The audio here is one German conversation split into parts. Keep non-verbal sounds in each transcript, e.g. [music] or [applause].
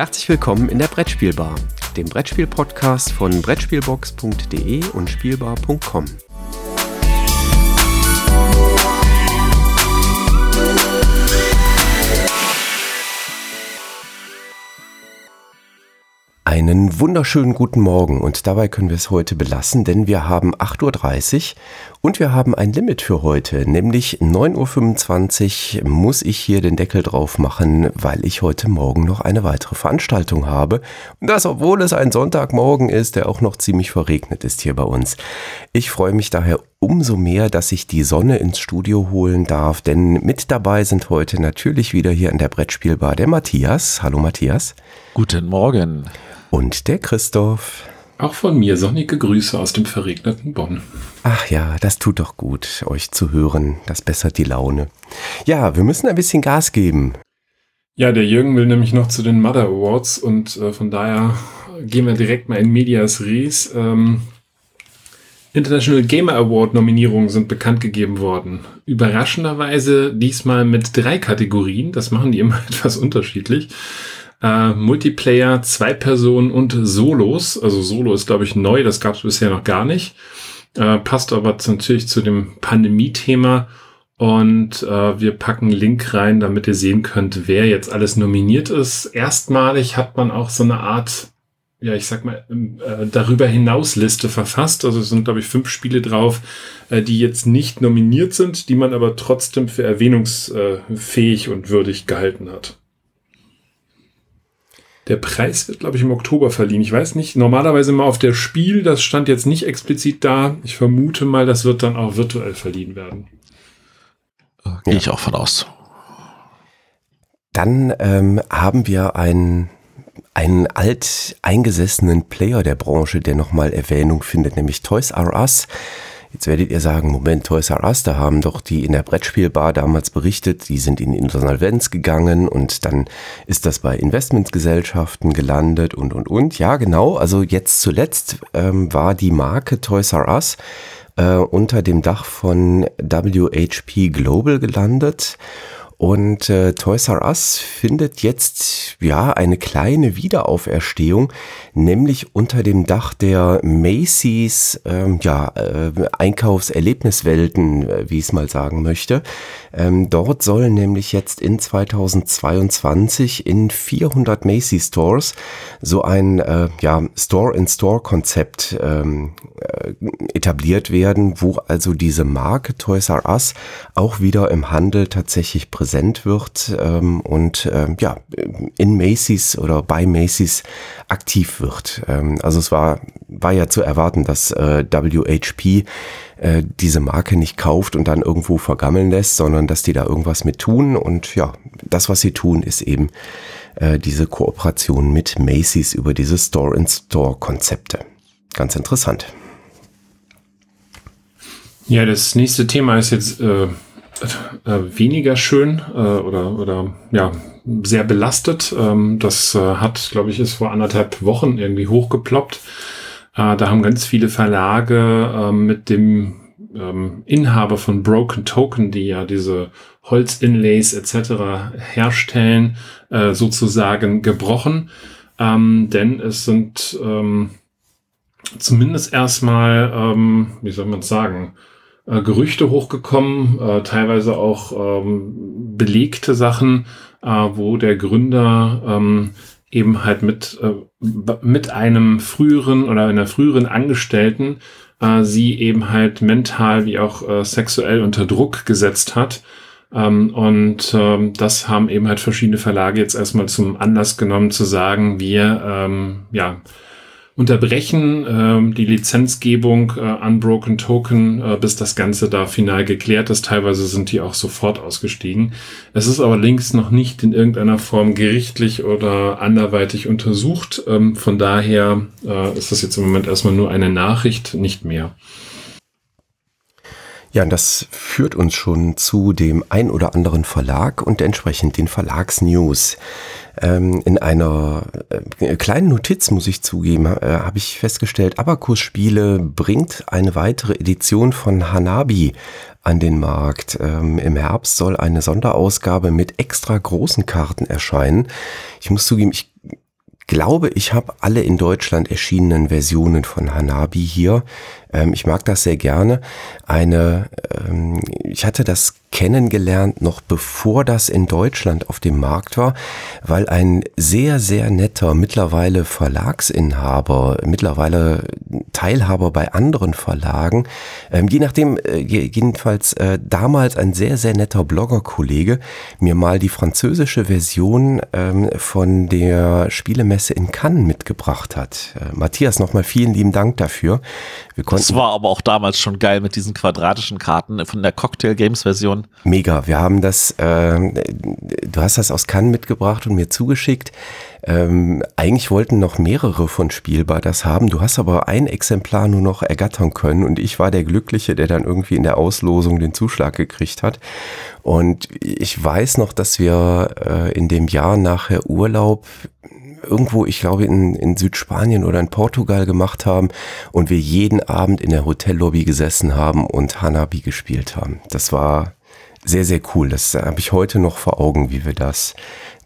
Herzlich willkommen in der Brettspielbar, dem Brettspiel-Podcast von Brettspielbox.de und Spielbar.com. Einen wunderschönen guten Morgen und dabei können wir es heute belassen, denn wir haben 8.30 Uhr und wir haben ein Limit für heute, nämlich 9.25 Uhr muss ich hier den Deckel drauf machen, weil ich heute Morgen noch eine weitere Veranstaltung habe. Und das, obwohl es ein Sonntagmorgen ist, der auch noch ziemlich verregnet ist hier bei uns. Ich freue mich daher umso mehr, dass ich die Sonne ins Studio holen darf, denn mit dabei sind heute natürlich wieder hier in der Brettspielbar der Matthias. Hallo Matthias. Guten Morgen. Und der Christoph. Auch von mir sonnige Grüße aus dem verregneten Bonn. Ach ja, das tut doch gut, euch zu hören. Das bessert die Laune. Ja, wir müssen ein bisschen Gas geben. Ja, der Jürgen will nämlich noch zu den Mother Awards und äh, von daher gehen wir direkt mal in Medias Res. Ähm, International Gamer Award Nominierungen sind bekannt gegeben worden. Überraschenderweise diesmal mit drei Kategorien. Das machen die immer [laughs] etwas unterschiedlich. Äh, Multiplayer, zwei Personen und Solos. Also Solo ist, glaube ich, neu, das gab es bisher noch gar nicht. Äh, passt aber natürlich zu dem Pandemie-Thema. Und äh, wir packen Link rein, damit ihr sehen könnt, wer jetzt alles nominiert ist. Erstmalig hat man auch so eine Art, ja, ich sag mal, ähm, äh, darüber hinaus Liste verfasst. Also es sind, glaube ich, fünf Spiele drauf, äh, die jetzt nicht nominiert sind, die man aber trotzdem für erwähnungsfähig und würdig gehalten hat. Der Preis wird, glaube ich, im Oktober verliehen. Ich weiß nicht, normalerweise mal auf der Spiel, das stand jetzt nicht explizit da. Ich vermute mal, das wird dann auch virtuell verliehen werden. Äh, gehe ich auch von aus. Dann ähm, haben wir einen, einen alt eingesessenen Player der Branche, der nochmal Erwähnung findet, nämlich Toys R Us. Jetzt werdet ihr sagen, Moment, Toys R Us, da haben doch die in der Brettspielbar damals berichtet, die sind in Insolvenz gegangen und dann ist das bei Investmentgesellschaften gelandet und, und, und. Ja, genau, also jetzt zuletzt ähm, war die Marke Toys R Us äh, unter dem Dach von WHP Global gelandet und äh, Toys R Us findet jetzt ja eine kleine Wiederauferstehung, nämlich unter dem Dach der Macy's ähm, ja, äh, Einkaufserlebniswelten, äh, wie ich es mal sagen möchte. Ähm, dort sollen nämlich jetzt in 2022 in 400 Macy's Stores so ein äh, ja, Store-in-Store-Konzept ähm, äh, etabliert werden, wo also diese Marke Toys R Us auch wieder im Handel tatsächlich präsent präsent wird ähm, und ähm, ja, in Macy's oder bei Macy's aktiv wird. Ähm, also es war, war ja zu erwarten, dass äh, WHP äh, diese Marke nicht kauft und dann irgendwo vergammeln lässt, sondern dass die da irgendwas mit tun. Und ja, das, was sie tun, ist eben äh, diese Kooperation mit Macy's über diese Store-in-Store-Konzepte. Ganz interessant. Ja, das nächste Thema ist jetzt äh, äh, weniger schön äh, oder, oder ja, sehr belastet. Ähm, das äh, hat, glaube ich, ist vor anderthalb Wochen irgendwie hochgeploppt. Äh, da haben ganz viele Verlage äh, mit dem ähm, Inhaber von Broken Token, die ja diese Holzinlays etc. herstellen, äh, sozusagen gebrochen. Ähm, denn es sind ähm, zumindest erstmal, ähm, wie soll man sagen, äh, Gerüchte hochgekommen, äh, teilweise auch ähm, belegte Sachen, äh, wo der Gründer ähm, eben halt mit, äh, mit einem früheren oder einer früheren Angestellten äh, sie eben halt mental wie auch äh, sexuell unter Druck gesetzt hat. Ähm, und ähm, das haben eben halt verschiedene Verlage jetzt erstmal zum Anlass genommen zu sagen, wir ähm, ja unterbrechen ähm, die Lizenzgebung äh, an Broken Token, äh, bis das Ganze da final geklärt ist. Teilweise sind die auch sofort ausgestiegen. Es ist aber links noch nicht in irgendeiner Form gerichtlich oder anderweitig untersucht. Ähm, von daher äh, ist das jetzt im Moment erstmal nur eine Nachricht, nicht mehr. Ja, und das führt uns schon zu dem ein oder anderen Verlag und entsprechend den Verlagsnews. Ähm, in einer äh, kleinen Notiz, muss ich zugeben, äh, habe ich festgestellt, Abacus Spiele bringt eine weitere Edition von Hanabi an den Markt. Ähm, Im Herbst soll eine Sonderausgabe mit extra großen Karten erscheinen. Ich muss zugeben, ich glaube, ich habe alle in Deutschland erschienenen Versionen von Hanabi hier. Ähm, ich mag das sehr gerne. Eine, ähm, ich hatte das kennengelernt noch bevor das in Deutschland auf dem Markt war, weil ein sehr, sehr netter mittlerweile Verlagsinhaber, mittlerweile Teilhaber bei anderen Verlagen, ähm, je nachdem, äh, jedenfalls äh, damals ein sehr, sehr netter Bloggerkollege, mir mal die französische Version ähm, von der Spielemesse in Cannes mitgebracht hat. Äh, Matthias, nochmal vielen lieben Dank dafür. Wir konnten das war aber auch damals schon geil mit diesen quadratischen Karten von der Cocktail Games Version. Mega. Wir haben das, äh, du hast das aus Cannes mitgebracht und mir zugeschickt. Ähm, eigentlich wollten noch mehrere von Spielbar das haben. Du hast aber ein Exemplar nur noch ergattern können und ich war der Glückliche, der dann irgendwie in der Auslosung den Zuschlag gekriegt hat. Und ich weiß noch, dass wir äh, in dem Jahr nachher Urlaub irgendwo, ich glaube, in, in Südspanien oder in Portugal gemacht haben und wir jeden Abend in der Hotellobby gesessen haben und Hanabi gespielt haben. Das war sehr, sehr cool. Das habe ich heute noch vor Augen, wie wir das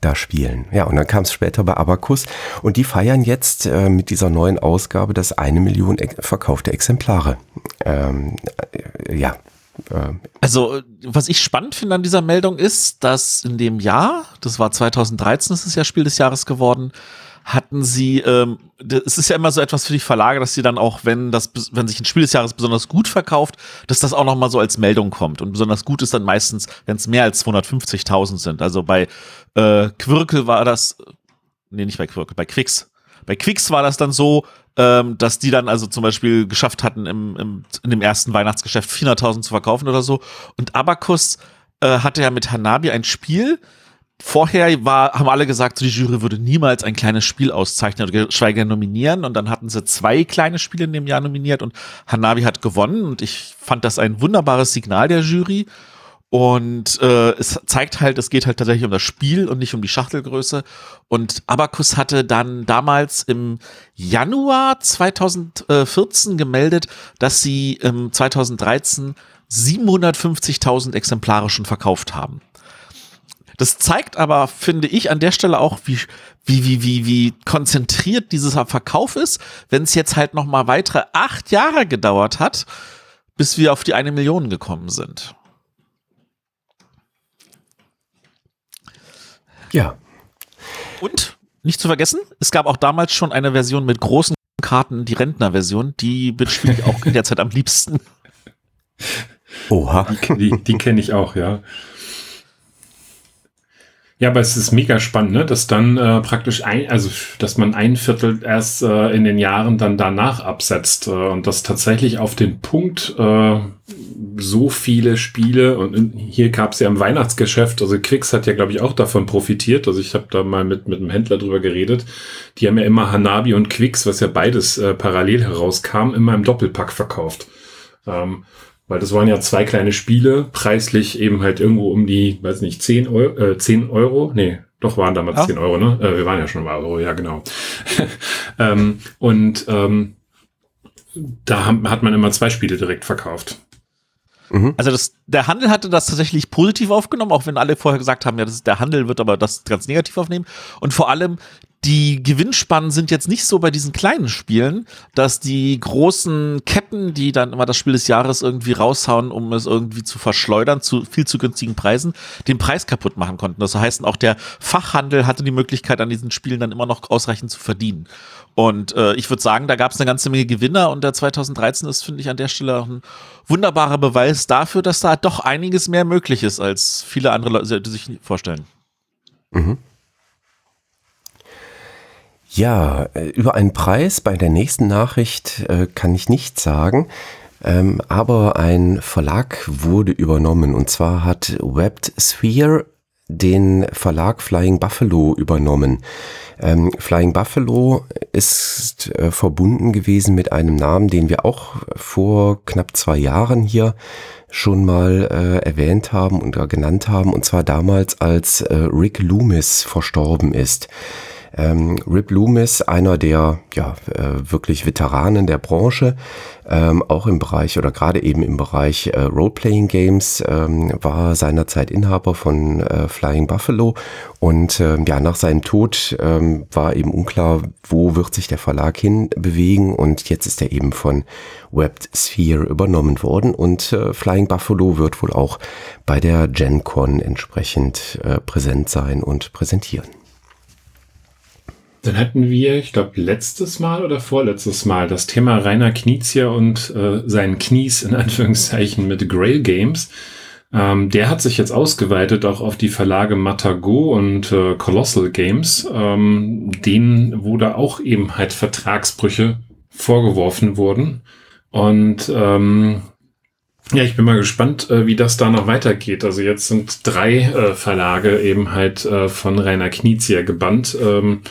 da spielen. Ja, und dann kam es später bei Abacus und die feiern jetzt äh, mit dieser neuen Ausgabe das eine Million verkaufte Exemplare. Ähm, äh, ja, also, was ich spannend finde an dieser Meldung ist, dass in dem Jahr, das war 2013, das ist ja Spiel des Jahres geworden, hatten sie, ähm, es ist ja immer so etwas für die Verlage, dass sie dann auch, wenn das, wenn sich ein Spiel des Jahres besonders gut verkauft, dass das auch nochmal so als Meldung kommt. Und besonders gut ist dann meistens, wenn es mehr als 250.000 sind. Also bei äh, Quirkel war das, nee, nicht bei Quirkel, bei Quicks. Bei Quicks war das dann so, ähm, dass die dann also zum Beispiel geschafft hatten, im, im, in dem ersten Weihnachtsgeschäft 400.000 zu verkaufen oder so. Und Abacus äh, hatte ja mit Hanabi ein Spiel. Vorher war, haben alle gesagt, so die Jury würde niemals ein kleines Spiel auszeichnen oder geschweige denn nominieren. Und dann hatten sie zwei kleine Spiele in dem Jahr nominiert und Hanabi hat gewonnen. Und ich fand das ein wunderbares Signal der Jury. Und äh, es zeigt halt, es geht halt tatsächlich um das Spiel und nicht um die Schachtelgröße. Und Abacus hatte dann damals im Januar 2014 gemeldet, dass sie im 2013 750.000 Exemplare schon verkauft haben. Das zeigt aber, finde ich, an der Stelle auch, wie, wie, wie, wie, wie konzentriert dieser Verkauf ist, wenn es jetzt halt noch mal weitere acht Jahre gedauert hat, bis wir auf die eine Million gekommen sind. Ja. Und nicht zu vergessen, es gab auch damals schon eine Version mit großen Karten, die Rentner-Version, die spiele ich auch in der Zeit am liebsten. Oha. Die, die, die kenne ich auch, ja. Ja, aber es ist mega spannend, ne? dass dann äh, praktisch ein, also dass man ein Viertel erst äh, in den Jahren dann danach absetzt äh, und dass tatsächlich auf den Punkt äh, so viele Spiele und in, hier gab es ja im Weihnachtsgeschäft, also Quicks hat ja glaube ich auch davon profitiert, also ich habe da mal mit mit einem Händler drüber geredet, die haben ja immer Hanabi und Quicks, was ja beides äh, parallel herauskam, immer im Doppelpack verkauft. Ähm, weil das waren ja zwei kleine Spiele, preislich eben halt irgendwo um die, weiß nicht, 10 Euro, äh, 10 Euro, nee, doch waren damals ja. 10 Euro, ne? Äh, wir waren ja schon mal Euro, ja genau. [laughs] ähm, und ähm, da haben, hat man immer zwei Spiele direkt verkauft. Mhm. Also das, der Handel hatte das tatsächlich positiv aufgenommen, auch wenn alle vorher gesagt haben, ja, das ist, der Handel wird aber das ganz negativ aufnehmen. Und vor allem die Gewinnspannen sind jetzt nicht so bei diesen kleinen Spielen, dass die großen Ketten, die dann immer das Spiel des Jahres irgendwie raushauen, um es irgendwie zu verschleudern zu viel zu günstigen Preisen, den Preis kaputt machen konnten. Das heißt, auch der Fachhandel hatte die Möglichkeit, an diesen Spielen dann immer noch ausreichend zu verdienen. Und äh, ich würde sagen, da gab es eine ganze Menge Gewinner und der 2013 ist, finde ich, an der Stelle auch ein wunderbarer Beweis dafür, dass da doch einiges mehr möglich ist, als viele andere Leute sich vorstellen. Mhm. Ja, äh, über einen Preis bei der nächsten Nachricht äh, kann ich nichts sagen. Ähm, aber ein Verlag wurde übernommen und zwar hat Webbed Sphere den Verlag Flying Buffalo übernommen. Ähm, Flying Buffalo ist äh, verbunden gewesen mit einem Namen, den wir auch vor knapp zwei Jahren hier schon mal äh, erwähnt haben und genannt haben, und zwar damals, als äh, Rick Loomis verstorben ist. Ähm, Rip Loomis, einer der ja, äh, wirklich Veteranen der Branche, ähm, auch im Bereich oder gerade eben im Bereich äh, Role-Playing Games, ähm, war seinerzeit Inhaber von äh, Flying Buffalo. Und äh, ja, nach seinem Tod ähm, war eben unklar, wo wird sich der Verlag hin bewegen und jetzt ist er eben von Webbed Sphere übernommen worden. Und äh, Flying Buffalo wird wohl auch bei der Gen Con entsprechend äh, präsent sein und präsentieren. Dann hatten wir, ich glaube, letztes Mal oder vorletztes Mal das Thema Rainer Knizia und äh, seinen Knies in [laughs] Anführungszeichen mit Grail Games. Ähm, der hat sich jetzt ausgeweitet auch auf die Verlage Matago und äh, Colossal Games. Ähm, denen wurde auch eben halt Vertragsbrüche vorgeworfen wurden. Und ähm, ja, ich bin mal gespannt, äh, wie das da noch weitergeht. Also jetzt sind drei äh, Verlage eben halt äh, von Rainer Knizia gebannt. Ähm,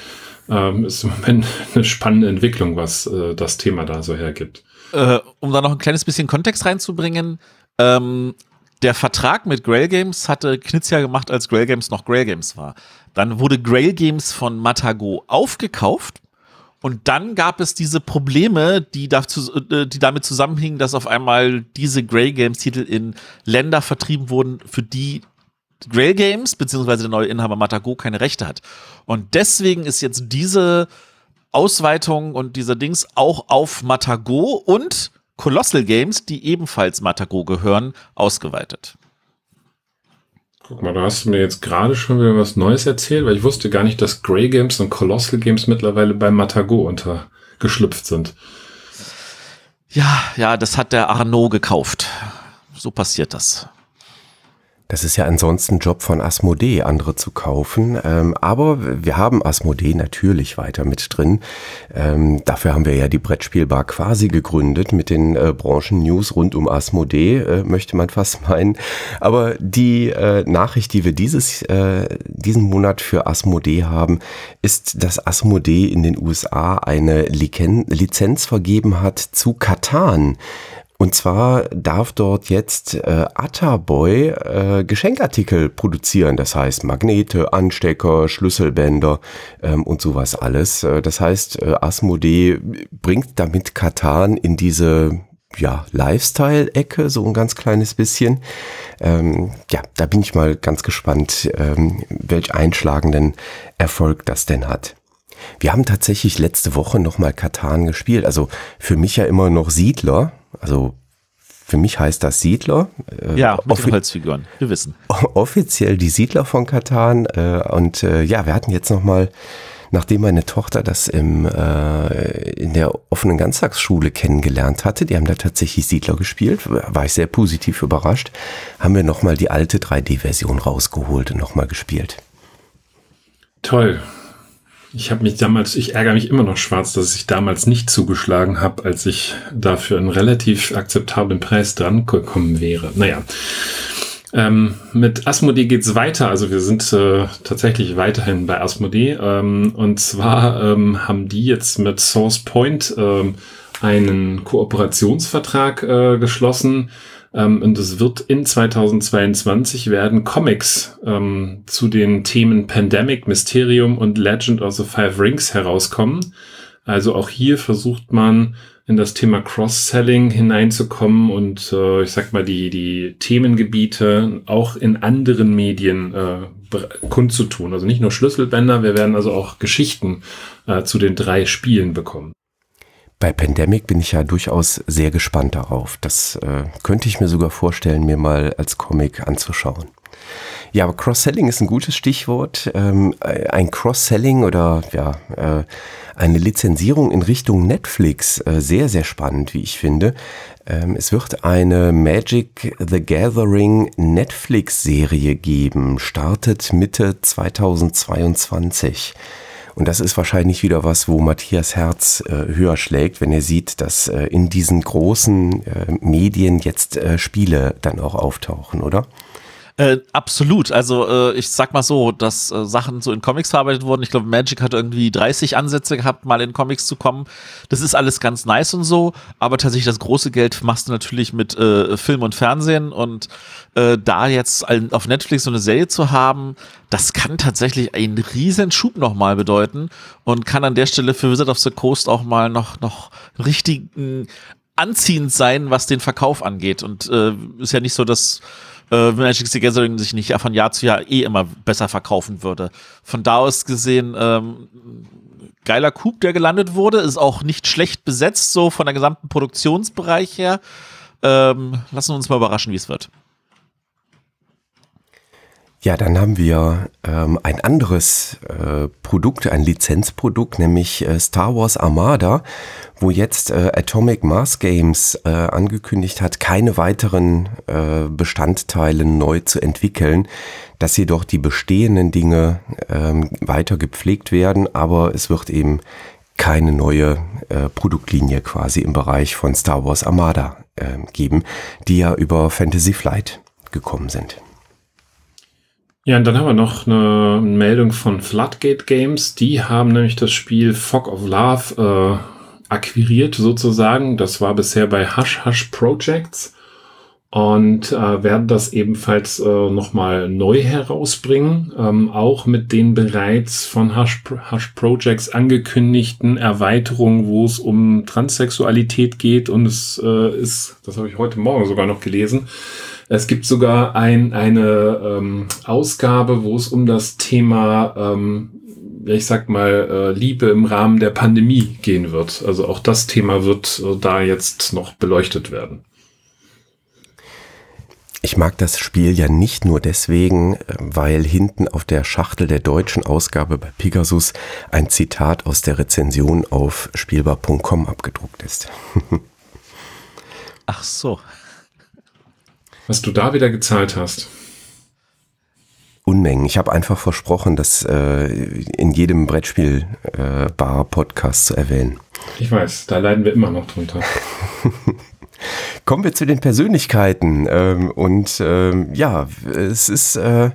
ähm, ist im Moment [laughs] eine spannende Entwicklung, was äh, das Thema da so hergibt. Äh, um da noch ein kleines bisschen Kontext reinzubringen, ähm, der Vertrag mit Grail Games hatte Knizia gemacht, als Grail Games noch Grail Games war. Dann wurde Grail Games von Matago aufgekauft und dann gab es diese Probleme, die, dazu, äh, die damit zusammenhingen, dass auf einmal diese Grail Games Titel in Länder vertrieben wurden, für die Grail Games beziehungsweise der neue Inhaber Matago keine Rechte hat. Und deswegen ist jetzt diese Ausweitung und dieser Dings auch auf Matago und Colossal Games, die ebenfalls Matago gehören, ausgeweitet. Guck mal, da hast du mir jetzt gerade schon wieder was Neues erzählt, weil ich wusste gar nicht, dass Grey Games und Colossal Games mittlerweile bei Matago untergeschlüpft sind. Ja, ja, das hat der Arnaud gekauft. So passiert das. Das ist ja ansonsten Job von Asmodee, andere zu kaufen. Ähm, aber wir haben Asmodee natürlich weiter mit drin. Ähm, dafür haben wir ja die Brettspielbar quasi gegründet mit den äh, Branchen-News rund um Asmodee, äh, möchte man fast [laughs] meinen. Aber die äh, Nachricht, die wir dieses, äh, diesen Monat für Asmodee haben, ist, dass Asmodee in den USA eine Lizenz vergeben hat zu Katan. Und zwar darf dort jetzt äh, Attaboy äh, Geschenkartikel produzieren. Das heißt Magnete, Anstecker, Schlüsselbänder ähm, und sowas alles. Äh, das heißt, äh, Asmodee bringt damit Katan in diese ja, Lifestyle-Ecke, so ein ganz kleines bisschen. Ähm, ja, da bin ich mal ganz gespannt, ähm, welch einschlagenden Erfolg das denn hat. Wir haben tatsächlich letzte Woche nochmal Katan gespielt. Also für mich ja immer noch Siedler. Also für mich heißt das Siedler. Äh, ja, mit Holzfiguren, wir wissen. [laughs] Offiziell die Siedler von Katan. Äh, und äh, ja, wir hatten jetzt nochmal, nachdem meine Tochter das im, äh, in der offenen Ganztagsschule kennengelernt hatte, die haben da tatsächlich Siedler gespielt, war ich sehr positiv überrascht, haben wir nochmal die alte 3D-Version rausgeholt und nochmal gespielt. Toll. Ich habe mich damals, ich ärgere mich immer noch schwarz, dass ich damals nicht zugeschlagen habe, als ich dafür einen relativ akzeptablen Preis dran gekommen wäre. Naja. Ähm, mit Asmodee geht's weiter. Also wir sind äh, tatsächlich weiterhin bei Asmodee. Ähm, und zwar ähm, haben die jetzt mit Source Point ähm, einen Kooperationsvertrag äh, geschlossen ähm, und es wird in 2022 werden Comics ähm, zu den Themen Pandemic, Mysterium und Legend of the Five Rings herauskommen. Also auch hier versucht man in das Thema Cross-Selling hineinzukommen und äh, ich sag mal die, die Themengebiete auch in anderen Medien äh, kundzutun. Also nicht nur Schlüsselbänder, wir werden also auch Geschichten äh, zu den drei Spielen bekommen. Bei Pandemic bin ich ja durchaus sehr gespannt darauf. Das äh, könnte ich mir sogar vorstellen, mir mal als Comic anzuschauen. Ja, aber Cross-Selling ist ein gutes Stichwort. Ähm, ein Cross-Selling oder ja, äh, eine Lizenzierung in Richtung Netflix, äh, sehr, sehr spannend, wie ich finde. Ähm, es wird eine Magic the Gathering Netflix-Serie geben, startet Mitte 2022. Und das ist wahrscheinlich wieder was, wo Matthias Herz äh, höher schlägt, wenn er sieht, dass äh, in diesen großen äh, Medien jetzt äh, Spiele dann auch auftauchen, oder? Äh, absolut. Also äh, ich sag mal so, dass äh, Sachen so in Comics verarbeitet wurden. Ich glaube, Magic hat irgendwie 30 Ansätze gehabt, mal in Comics zu kommen. Das ist alles ganz nice und so, aber tatsächlich das große Geld machst du natürlich mit äh, Film und Fernsehen und äh, da jetzt auf Netflix so eine Serie zu haben, das kann tatsächlich einen riesen Schub nochmal bedeuten und kann an der Stelle für Wizard of the Coast auch mal noch, noch richtigen anziehend sein, was den Verkauf angeht. Und äh, ist ja nicht so, dass äh, Magic the Gathering sich nicht von Jahr zu Jahr eh immer besser verkaufen würde. Von da aus gesehen, ähm, geiler Coup, der gelandet wurde, ist auch nicht schlecht besetzt, so von der gesamten Produktionsbereich her. Ähm, lassen wir uns mal überraschen, wie es wird. Ja, dann haben wir ähm, ein anderes äh, Produkt, ein Lizenzprodukt, nämlich äh, Star Wars Armada, wo jetzt äh, Atomic Mass Games äh, angekündigt hat, keine weiteren äh, Bestandteile neu zu entwickeln, dass jedoch die bestehenden Dinge ähm, weiter gepflegt werden, aber es wird eben keine neue äh, Produktlinie quasi im Bereich von Star Wars Armada äh, geben, die ja über Fantasy Flight gekommen sind. Ja, und dann haben wir noch eine Meldung von Floodgate Games. Die haben nämlich das Spiel Fog of Love äh, akquiriert sozusagen. Das war bisher bei Hush Hush Projects und äh, werden das ebenfalls äh, nochmal neu herausbringen, ähm, auch mit den bereits von Hush, Hush Projects angekündigten Erweiterungen, wo es um Transsexualität geht und es äh, ist, das habe ich heute Morgen sogar noch gelesen, es gibt sogar ein, eine ähm, Ausgabe, wo es um das Thema, ähm, ich sag mal, äh, Liebe im Rahmen der Pandemie gehen wird. Also auch das Thema wird äh, da jetzt noch beleuchtet werden. Ich mag das Spiel ja nicht nur deswegen, äh, weil hinten auf der Schachtel der deutschen Ausgabe bei Pegasus ein Zitat aus der Rezension auf spielbar.com abgedruckt ist. [laughs] Ach so. Was du da wieder gezahlt hast. Unmengen. Ich habe einfach versprochen, das äh, in jedem Brettspiel-Bar-Podcast äh, zu erwähnen. Ich weiß, da leiden wir immer noch drunter. [laughs] Kommen wir zu den Persönlichkeiten. Ähm, und ähm, ja, es ist äh,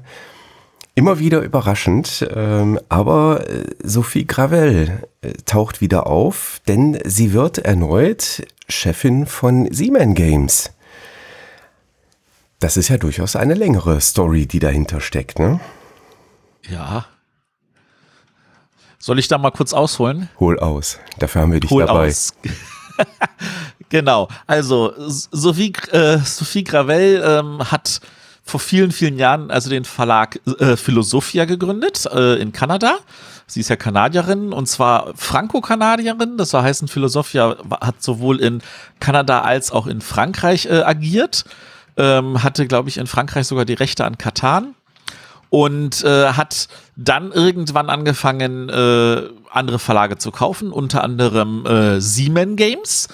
immer wieder überraschend, ähm, aber äh, Sophie Gravel äh, taucht wieder auf, denn sie wird erneut Chefin von Siemens Games. Das ist ja durchaus eine längere Story, die dahinter steckt, ne? Ja. Soll ich da mal kurz ausholen? Hol aus. Dafür haben wir dich Hol dabei. Aus. [laughs] genau. Also Sophie, äh, Sophie Gravel ähm, hat vor vielen, vielen Jahren also den Verlag äh, Philosophia gegründet äh, in Kanada. Sie ist ja Kanadierin und zwar Franco-Kanadierin. Das heißt, Philosophia hat sowohl in Kanada als auch in Frankreich äh, agiert ähm, hatte, glaube ich, in Frankreich sogar die Rechte an Katan und äh, hat dann irgendwann angefangen, äh, andere Verlage zu kaufen, unter anderem äh, Siemens Games.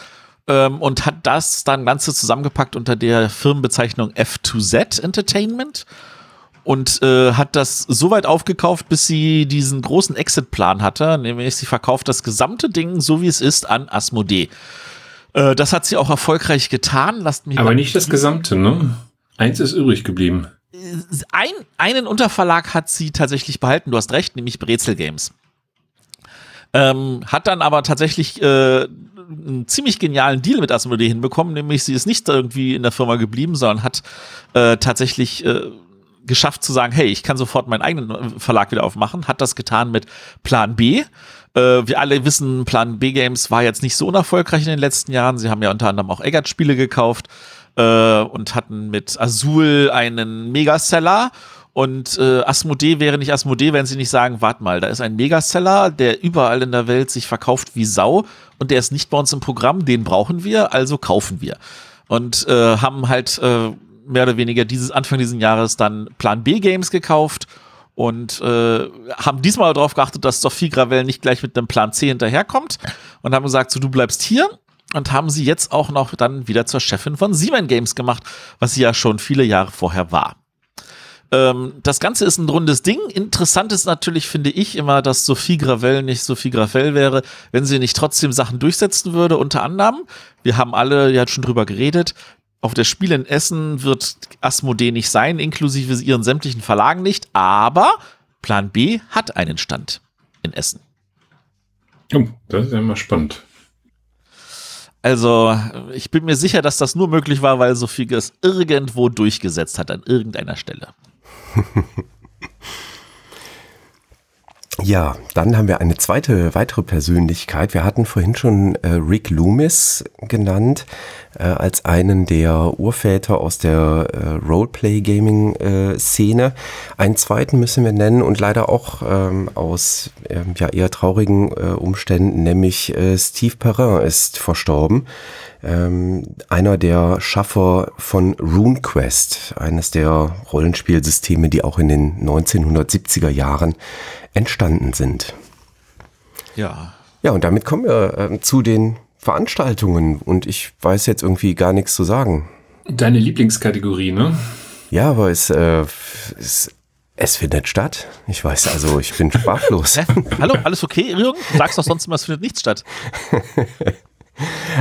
Ähm, und hat das dann Ganze zusammengepackt unter der Firmenbezeichnung F2Z Entertainment und äh, hat das so weit aufgekauft, bis sie diesen großen Exit-Plan hatte, nämlich sie verkauft das gesamte Ding, so wie es ist, an Asmodee. Äh, das hat sie auch erfolgreich getan. Lasst mich Aber nicht das Gesamte, ne? Eins ist übrig geblieben. Ein, einen Unterverlag hat sie tatsächlich behalten, du hast recht, nämlich Brezel Games. Ähm, hat dann aber tatsächlich äh, einen ziemlich genialen Deal mit Asmodee hinbekommen, nämlich sie ist nicht irgendwie in der Firma geblieben, sondern hat äh, tatsächlich äh, geschafft zu sagen, hey, ich kann sofort meinen eigenen Verlag wieder aufmachen, hat das getan mit Plan B äh, wir alle wissen, Plan B Games war jetzt nicht so unerfolgreich in den letzten Jahren. Sie haben ja unter anderem auch Eggert-Spiele gekauft äh, und hatten mit Azul einen Megaseller. Und äh, Asmodee wäre nicht Asmodee, wenn sie nicht sagen, warte mal, da ist ein Megaseller, der überall in der Welt sich verkauft wie Sau und der ist nicht bei uns im Programm, den brauchen wir, also kaufen wir. Und äh, haben halt äh, mehr oder weniger dieses Anfang dieses Jahres dann Plan B Games gekauft und äh, haben diesmal darauf geachtet, dass Sophie Gravel nicht gleich mit einem Plan C hinterherkommt und haben gesagt, so du bleibst hier und haben sie jetzt auch noch dann wieder zur Chefin von Siemens Games gemacht, was sie ja schon viele Jahre vorher war. Ähm, das Ganze ist ein rundes Ding. Interessant ist natürlich, finde ich, immer, dass Sophie Gravel nicht Sophie Gravel wäre, wenn sie nicht trotzdem Sachen durchsetzen würde. Unter anderem, wir haben alle ja schon drüber geredet, auf der Spiel in Essen wird Asmodee nicht sein, inklusive ihren sämtlichen Verlagen nicht, aber Plan B hat einen Stand in Essen. Oh, das ist ja immer spannend. Also, ich bin mir sicher, dass das nur möglich war, weil Sophie es irgendwo durchgesetzt hat, an irgendeiner Stelle. [laughs] Ja, dann haben wir eine zweite, weitere Persönlichkeit. Wir hatten vorhin schon äh, Rick Loomis genannt, äh, als einen der Urväter aus der äh, Roleplay-Gaming-Szene. einen zweiten müssen wir nennen und leider auch ähm, aus ähm, ja, eher traurigen äh, Umständen, nämlich äh, Steve Perrin ist verstorben. Ähm, einer der Schaffer von RuneQuest, eines der Rollenspielsysteme, die auch in den 1970er Jahren entstanden sind. Ja. Ja, und damit kommen wir äh, zu den Veranstaltungen und ich weiß jetzt irgendwie gar nichts zu sagen. Deine Lieblingskategorie, ne? Ja, aber es, äh, es, es findet statt. Ich weiß, also ich bin [laughs] sprachlos. Hä? Hallo, alles okay, Jürgen? Du sagst doch sonst immer, es findet nichts statt. [laughs]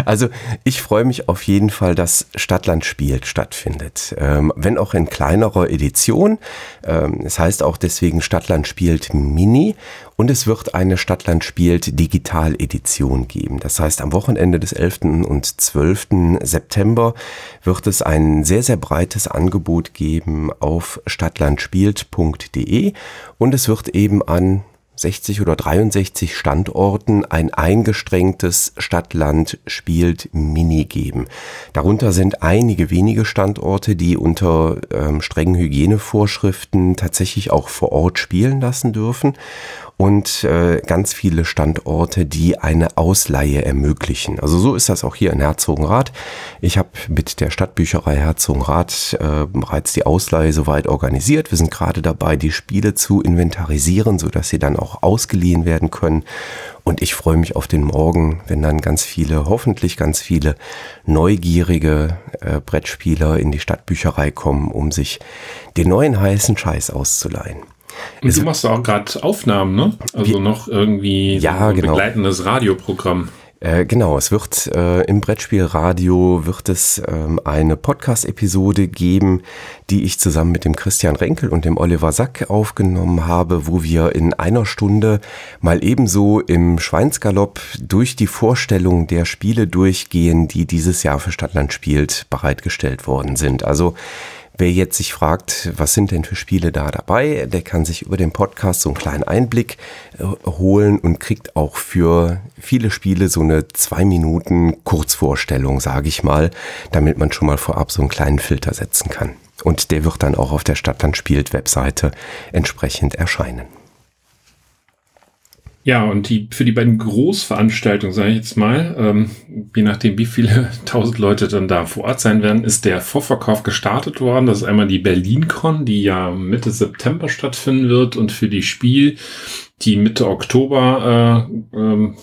Also ich freue mich auf jeden Fall, dass Stadtland spielt stattfindet. Ähm, wenn auch in kleinerer Edition. Ähm, es heißt auch deswegen Stadtland spielt Mini und es wird eine Stadtland spielt Digital Edition geben. Das heißt, am Wochenende des 11. und 12. September wird es ein sehr, sehr breites Angebot geben auf stadtlandspielt.de und es wird eben an 60 oder 63 Standorten ein eingestrengtes Stadt-Land spielt Mini geben. Darunter sind einige wenige Standorte, die unter ähm, strengen Hygienevorschriften tatsächlich auch vor Ort spielen lassen dürfen und äh, ganz viele Standorte, die eine Ausleihe ermöglichen. Also so ist das auch hier in Herzogenrath. Ich habe mit der Stadtbücherei Herzogenrath äh, bereits die Ausleihe soweit organisiert. Wir sind gerade dabei, die Spiele zu inventarisieren, sodass sie dann auch ausgeliehen werden können. Und ich freue mich auf den Morgen, wenn dann ganz viele, hoffentlich ganz viele neugierige äh, Brettspieler in die Stadtbücherei kommen, um sich den neuen heißen Scheiß auszuleihen. Und es du machst auch gerade Aufnahmen, ne? Also noch irgendwie ja, so ein genau. begleitendes Radioprogramm. Äh, genau, es wird äh, im Brettspielradio wird es ähm, eine Podcast-Episode geben, die ich zusammen mit dem Christian Renkel und dem Oliver Sack aufgenommen habe, wo wir in einer Stunde mal ebenso im Schweinsgalopp durch die Vorstellung der Spiele durchgehen, die dieses Jahr für Stadtland spielt, bereitgestellt worden sind. Also Wer jetzt sich fragt, was sind denn für Spiele da dabei, der kann sich über den Podcast so einen kleinen Einblick äh, holen und kriegt auch für viele Spiele so eine zwei Minuten Kurzvorstellung, sage ich mal, damit man schon mal vorab so einen kleinen Filter setzen kann. Und der wird dann auch auf der Stadtland spielt Webseite entsprechend erscheinen. Ja, und die für die beiden Großveranstaltungen, sage ich jetzt mal, ähm, je nachdem, wie viele [laughs] tausend Leute dann da vor Ort sein werden, ist der Vorverkauf gestartet worden. Das ist einmal die BerlinCon, die ja Mitte September stattfinden wird, und für die Spiel, die Mitte Oktober äh, ähm,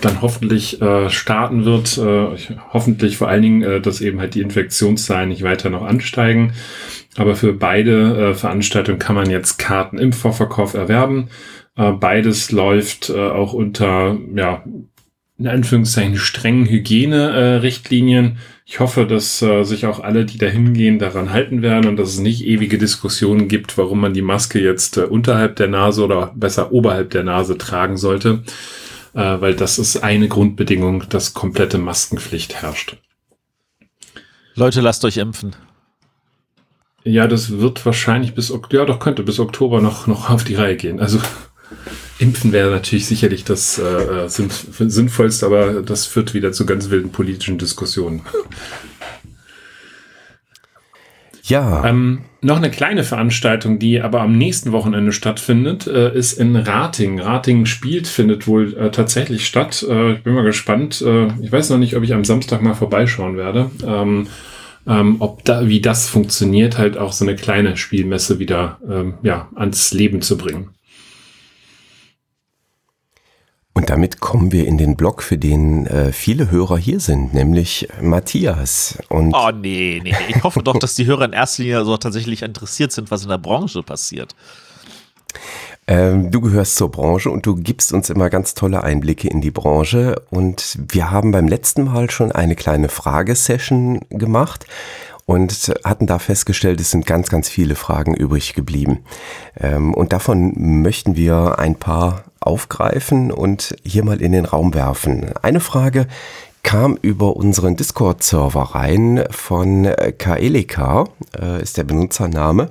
dann hoffentlich äh, starten wird. Äh, hoffentlich vor allen Dingen, äh, dass eben halt die Infektionszahlen nicht weiter noch ansteigen. Aber für beide äh, Veranstaltungen kann man jetzt Karten im Vorverkauf erwerben. Äh, beides läuft äh, auch unter, ja, in Anführungszeichen strengen Hygienerichtlinien. ich hoffe, dass äh, sich auch alle, die da hingehen, daran halten werden und dass es nicht ewige Diskussionen gibt, warum man die Maske jetzt unterhalb der Nase oder besser oberhalb der Nase tragen sollte, weil das ist eine Grundbedingung, dass komplette Maskenpflicht herrscht. Leute, lasst euch impfen. Ja, das wird wahrscheinlich bis Oktober, ja doch könnte bis Oktober noch, noch auf die Reihe gehen. Also Impfen wäre natürlich sicherlich das äh, Sinnvollste, aber das führt wieder zu ganz wilden politischen Diskussionen. Ja. Ähm, noch eine kleine Veranstaltung, die aber am nächsten Wochenende stattfindet, äh, ist in Rating. Rating spielt, findet wohl äh, tatsächlich statt. Äh, ich bin mal gespannt. Äh, ich weiß noch nicht, ob ich am Samstag mal vorbeischauen werde. Ähm, ähm, ob da, wie das funktioniert, halt auch so eine kleine Spielmesse wieder ähm, ja, ans Leben zu bringen. Und damit kommen wir in den Blog, für den äh, viele Hörer hier sind, nämlich Matthias. Und oh nee, nee. Ich hoffe doch, dass die Hörer in erster Linie so tatsächlich interessiert sind, was in der Branche passiert. Ähm, du gehörst zur Branche und du gibst uns immer ganz tolle Einblicke in die Branche. Und wir haben beim letzten Mal schon eine kleine Fragesession gemacht und hatten da festgestellt, es sind ganz, ganz viele Fragen übrig geblieben. Ähm, und davon möchten wir ein paar aufgreifen und hier mal in den Raum werfen. Eine Frage kam über unseren Discord-Server rein von Kaelika, äh, ist der Benutzername.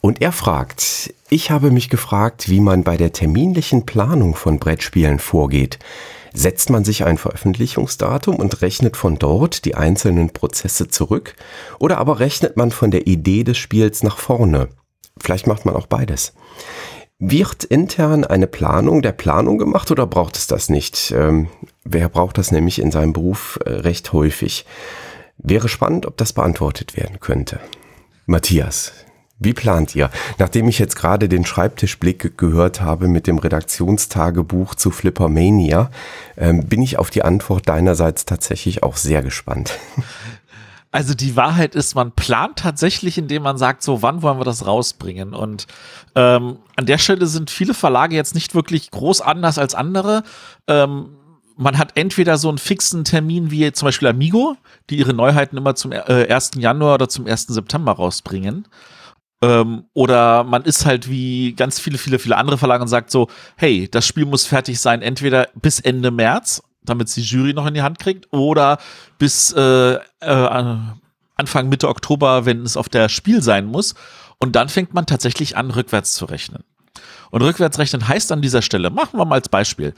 Und er fragt, ich habe mich gefragt, wie man bei der terminlichen Planung von Brettspielen vorgeht. Setzt man sich ein Veröffentlichungsdatum und rechnet von dort die einzelnen Prozesse zurück? Oder aber rechnet man von der Idee des Spiels nach vorne? Vielleicht macht man auch beides. Wird intern eine Planung der Planung gemacht oder braucht es das nicht? Ähm, wer braucht das nämlich in seinem Beruf äh, recht häufig? Wäre spannend, ob das beantwortet werden könnte. Matthias, wie plant ihr? Nachdem ich jetzt gerade den Schreibtischblick gehört habe mit dem Redaktionstagebuch zu Flippermania, ähm, bin ich auf die Antwort deinerseits tatsächlich auch sehr gespannt. [laughs] Also die Wahrheit ist, man plant tatsächlich, indem man sagt, so wann wollen wir das rausbringen. Und ähm, an der Stelle sind viele Verlage jetzt nicht wirklich groß anders als andere. Ähm, man hat entweder so einen fixen Termin wie zum Beispiel Amigo, die ihre Neuheiten immer zum äh, 1. Januar oder zum 1. September rausbringen. Ähm, oder man ist halt wie ganz viele, viele, viele andere Verlage und sagt so, hey, das Spiel muss fertig sein, entweder bis Ende März, damit es die Jury noch in die Hand kriegt, oder bis äh, äh, Anfang Mitte Oktober, wenn es auf der Spiel sein muss. Und dann fängt man tatsächlich an, rückwärts zu rechnen. Und rückwärts rechnen heißt an dieser Stelle, machen wir mal als Beispiel,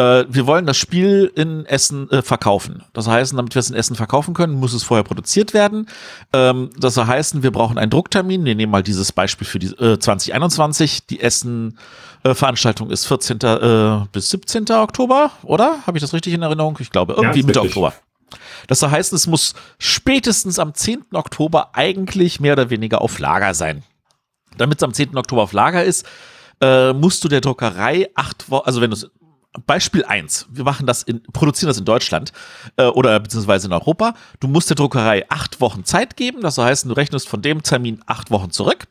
äh, wir wollen das Spiel in Essen äh, verkaufen. Das heißt, damit wir es in Essen verkaufen können, muss es vorher produziert werden. Ähm, das soll heißen, wir brauchen einen Drucktermin. Wir nehmen mal dieses Beispiel für die äh, 2021. Die Essen äh, Veranstaltung ist 14. Äh, bis 17. Oktober, oder? Habe ich das richtig in Erinnerung? Ich glaube, irgendwie ja, Mitte Oktober. Das soll heißen, es muss spätestens am 10. Oktober eigentlich mehr oder weniger auf Lager sein. Damit es am 10. Oktober auf Lager ist, äh, musst du der Druckerei acht Wochen, also wenn du es Beispiel eins: Wir machen das in, produzieren das in Deutschland äh, oder beziehungsweise in Europa. Du musst der Druckerei acht Wochen Zeit geben. Das heißt, du rechnest von dem Termin acht Wochen zurück.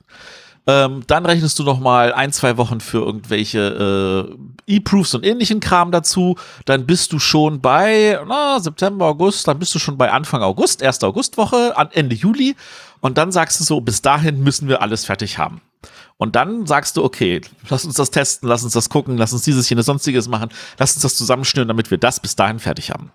Ähm, dann rechnest du noch mal ein, zwei Wochen für irgendwelche äh, E-Proofs und ähnlichen Kram dazu. Dann bist du schon bei na, September, August, dann bist du schon bei Anfang August, 1. Augustwoche, an Ende Juli. Und dann sagst du so, bis dahin müssen wir alles fertig haben. Und dann sagst du, okay, lass uns das testen, lass uns das gucken, lass uns dieses, jenes, sonstiges machen, lass uns das zusammenschnüren, damit wir das bis dahin fertig haben.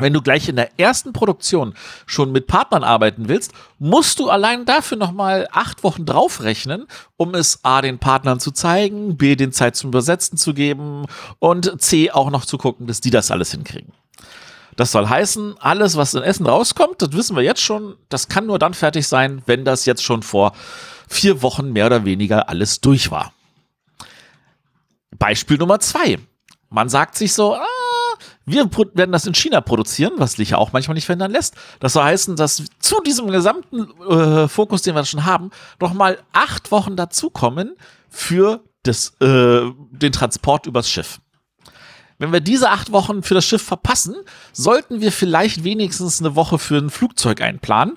Wenn du gleich in der ersten Produktion schon mit Partnern arbeiten willst, musst du allein dafür nochmal acht Wochen draufrechnen, um es A, den Partnern zu zeigen, B, den Zeit zum Übersetzen zu geben und C, auch noch zu gucken, dass die das alles hinkriegen. Das soll heißen, alles, was in Essen rauskommt, das wissen wir jetzt schon, das kann nur dann fertig sein, wenn das jetzt schon vor vier Wochen mehr oder weniger alles durch war. Beispiel Nummer zwei. Man sagt sich so, ah, wir werden das in China produzieren, was sich ja auch manchmal nicht verändern lässt. Das soll heißen, dass zu diesem gesamten äh, Fokus, den wir schon haben, noch mal acht Wochen dazukommen für das, äh, den Transport übers Schiff. Wenn wir diese acht Wochen für das Schiff verpassen, sollten wir vielleicht wenigstens eine Woche für ein Flugzeug einplanen,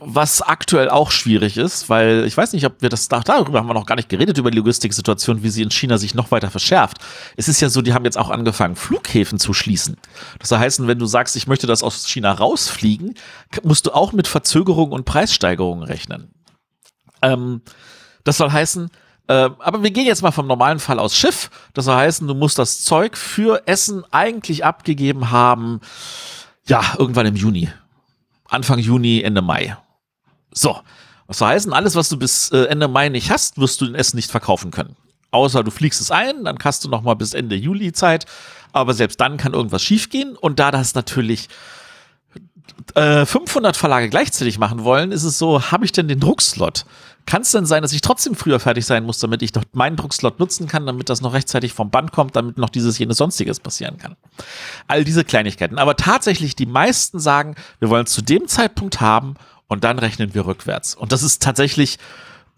was aktuell auch schwierig ist, weil ich weiß nicht, ob wir das darüber haben wir noch gar nicht geredet über die Logistiksituation, wie sie in China sich noch weiter verschärft. Es ist ja so, die haben jetzt auch angefangen, Flughäfen zu schließen. Das heißt, wenn du sagst, ich möchte das aus China rausfliegen, musst du auch mit Verzögerungen und Preissteigerungen rechnen. Ähm, das soll heißen, äh, aber wir gehen jetzt mal vom normalen Fall aus Schiff. Das soll heißen, du musst das Zeug für Essen eigentlich abgegeben haben, ja, irgendwann im Juni. Anfang Juni, Ende Mai. So. Was soll heißen, alles, was du bis äh, Ende Mai nicht hast, wirst du in Essen nicht verkaufen können. Außer du fliegst es ein, dann hast du noch mal bis Ende Juli Zeit. Aber selbst dann kann irgendwas schiefgehen. Und da das natürlich äh, 500 Verlage gleichzeitig machen wollen, ist es so, habe ich denn den Druckslot? Kann es denn sein, dass ich trotzdem früher fertig sein muss, damit ich noch meinen Druckslot nutzen kann, damit das noch rechtzeitig vom Band kommt, damit noch dieses jenes sonstiges passieren kann? All diese Kleinigkeiten. Aber tatsächlich, die meisten sagen, wir wollen es zu dem Zeitpunkt haben und dann rechnen wir rückwärts. Und das ist tatsächlich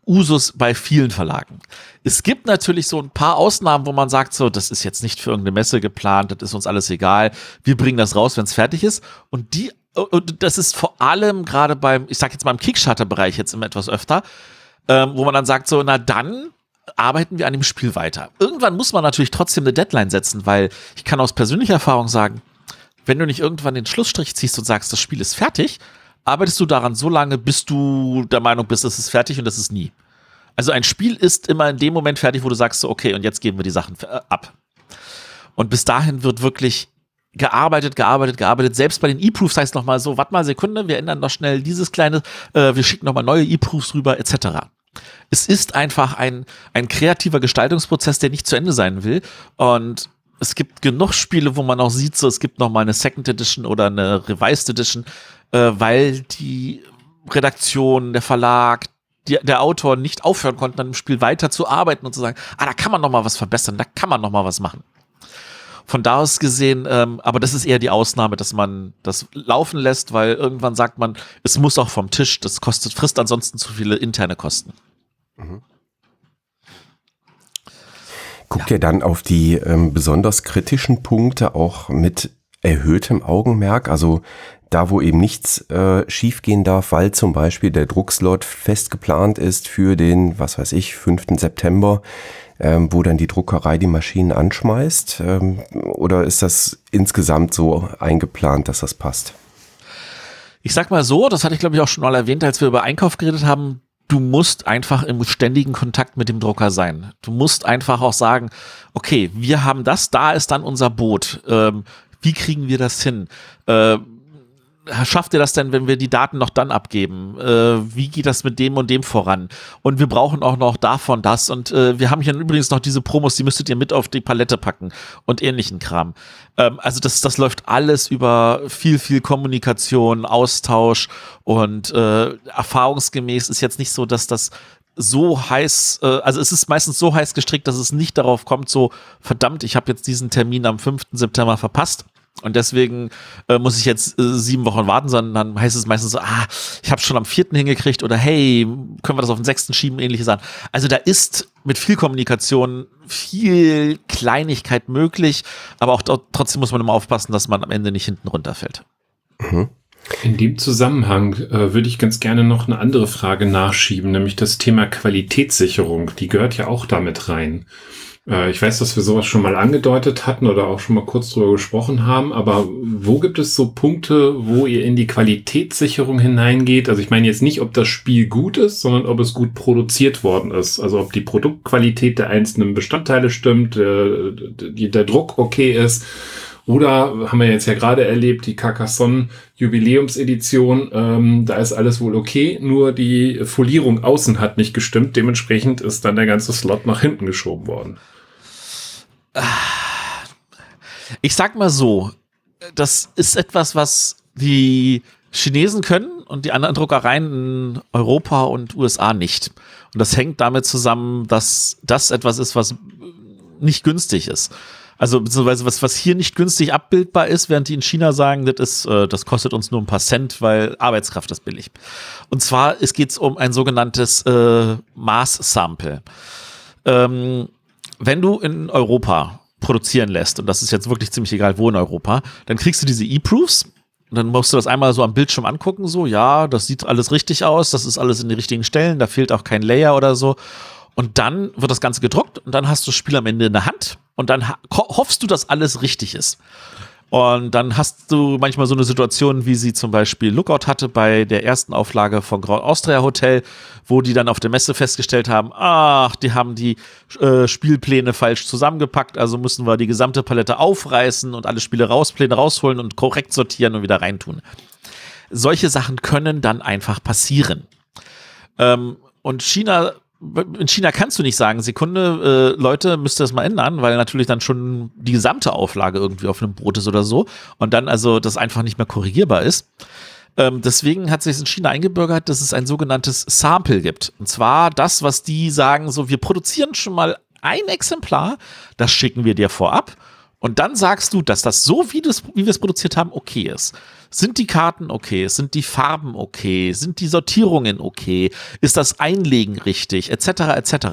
Usus bei vielen Verlagen. Es gibt natürlich so ein paar Ausnahmen, wo man sagt, so, das ist jetzt nicht für irgendeine Messe geplant, das ist uns alles egal, wir bringen das raus, wenn es fertig ist. Und die, und das ist vor allem gerade beim, ich sag jetzt mal im Kickstarter-Bereich jetzt immer etwas öfter, ähm, wo man dann sagt, so, na dann arbeiten wir an dem Spiel weiter. Irgendwann muss man natürlich trotzdem eine Deadline setzen, weil ich kann aus persönlicher Erfahrung sagen, wenn du nicht irgendwann den Schlussstrich ziehst und sagst, das Spiel ist fertig, arbeitest du daran so lange, bis du der Meinung bist, es ist fertig und das ist nie. Also ein Spiel ist immer in dem Moment fertig, wo du sagst, okay, und jetzt geben wir die Sachen äh, ab. Und bis dahin wird wirklich gearbeitet, gearbeitet, gearbeitet. Selbst bei den E-Proofs heißt nochmal so, warte mal Sekunde, wir ändern noch schnell dieses kleine, äh, wir schicken nochmal neue E-Proofs rüber, etc. Es ist einfach ein, ein kreativer Gestaltungsprozess, der nicht zu Ende sein will. Und es gibt genug Spiele, wo man auch sieht, so es gibt nochmal eine Second Edition oder eine Revised Edition, äh, weil die Redaktion, der Verlag, die, der Autor nicht aufhören konnten, an dem Spiel weiter zu arbeiten und zu sagen, ah, da kann man noch mal was verbessern, da kann man noch mal was machen. Von da aus gesehen, ähm, aber das ist eher die Ausnahme, dass man das laufen lässt, weil irgendwann sagt man, es muss auch vom Tisch, das kostet, frisst ansonsten zu viele interne Kosten. Mhm. Guckt ja. ihr dann auf die ähm, besonders kritischen Punkte auch mit erhöhtem Augenmerk? Also da, wo eben nichts äh, schiefgehen darf, weil zum Beispiel der Druckslot fest geplant ist für den, was weiß ich, 5. September, ähm, wo dann die Druckerei die Maschinen anschmeißt? Ähm, oder ist das insgesamt so eingeplant, dass das passt? Ich sag mal so, das hatte ich glaube ich auch schon mal erwähnt, als wir über Einkauf geredet haben, du musst einfach im ständigen Kontakt mit dem Drucker sein. Du musst einfach auch sagen, okay, wir haben das, da ist dann unser Boot. Ähm, wie kriegen wir das hin? Äh, schafft ihr das denn, wenn wir die Daten noch dann abgeben? Äh, wie geht das mit dem und dem voran? Und wir brauchen auch noch davon das. Und äh, wir haben hier übrigens noch diese Promos, die müsstet ihr mit auf die Palette packen und ähnlichen Kram. Ähm, also das, das läuft alles über viel, viel Kommunikation, Austausch und äh, erfahrungsgemäß ist jetzt nicht so, dass das so heiß, äh, also es ist meistens so heiß gestrickt, dass es nicht darauf kommt, so verdammt, ich habe jetzt diesen Termin am 5. September verpasst und deswegen äh, muss ich jetzt äh, sieben Wochen warten, sondern dann heißt es meistens so, ah, ich habe schon am vierten hingekriegt oder hey, können wir das auf den sechsten schieben, ähnliche Sachen. Also da ist mit viel Kommunikation viel Kleinigkeit möglich, aber auch trotzdem muss man immer aufpassen, dass man am Ende nicht hinten runterfällt. Mhm. In dem Zusammenhang äh, würde ich ganz gerne noch eine andere Frage nachschieben, nämlich das Thema Qualitätssicherung. Die gehört ja auch damit rein. Äh, ich weiß, dass wir sowas schon mal angedeutet hatten oder auch schon mal kurz drüber gesprochen haben, aber wo gibt es so Punkte, wo ihr in die Qualitätssicherung hineingeht? Also ich meine jetzt nicht, ob das Spiel gut ist, sondern ob es gut produziert worden ist. Also ob die Produktqualität der einzelnen Bestandteile stimmt, der, der Druck okay ist. Oder haben wir jetzt ja gerade erlebt, die Carcassonne Jubiläumsedition, ähm, da ist alles wohl okay, nur die Folierung außen hat nicht gestimmt, dementsprechend ist dann der ganze Slot nach hinten geschoben worden. Ich sag mal so, das ist etwas, was die Chinesen können und die anderen Druckereien in Europa und USA nicht. Und das hängt damit zusammen, dass das etwas ist, was nicht günstig ist. Also beziehungsweise was, was hier nicht günstig abbildbar ist, während die in China sagen, das ist, äh, das kostet uns nur ein paar Cent, weil Arbeitskraft ist billig. Und zwar es geht um ein sogenanntes äh, Maß-Sample. Ähm, wenn du in Europa produzieren lässt, und das ist jetzt wirklich ziemlich egal, wo in Europa, dann kriegst du diese E-Proofs und dann musst du das einmal so am Bildschirm angucken, so, ja, das sieht alles richtig aus, das ist alles in den richtigen Stellen, da fehlt auch kein Layer oder so. Und dann wird das Ganze gedruckt und dann hast du das Spiel am Ende in der Hand und dann hoffst du, dass alles richtig ist. Und dann hast du manchmal so eine Situation, wie sie zum Beispiel Lookout hatte bei der ersten Auflage von Grand Austria Hotel, wo die dann auf der Messe festgestellt haben, ach, die haben die äh, Spielpläne falsch zusammengepackt, also müssen wir die gesamte Palette aufreißen und alle Spiele rauspläne rausholen und korrekt sortieren und wieder reintun. Solche Sachen können dann einfach passieren. Ähm, und China in China kannst du nicht sagen, Sekunde, äh, Leute, müsst ihr das mal ändern, weil natürlich dann schon die gesamte Auflage irgendwie auf einem Brot ist oder so und dann also das einfach nicht mehr korrigierbar ist. Ähm, deswegen hat sich in China eingebürgert, dass es ein sogenanntes Sample gibt. Und zwar das, was die sagen, so wir produzieren schon mal ein Exemplar, das schicken wir dir vorab und dann sagst du, dass das so, wie, wie wir es produziert haben, okay ist. Sind die Karten okay? Sind die Farben okay? Sind die Sortierungen okay? Ist das Einlegen richtig? Etc. etc.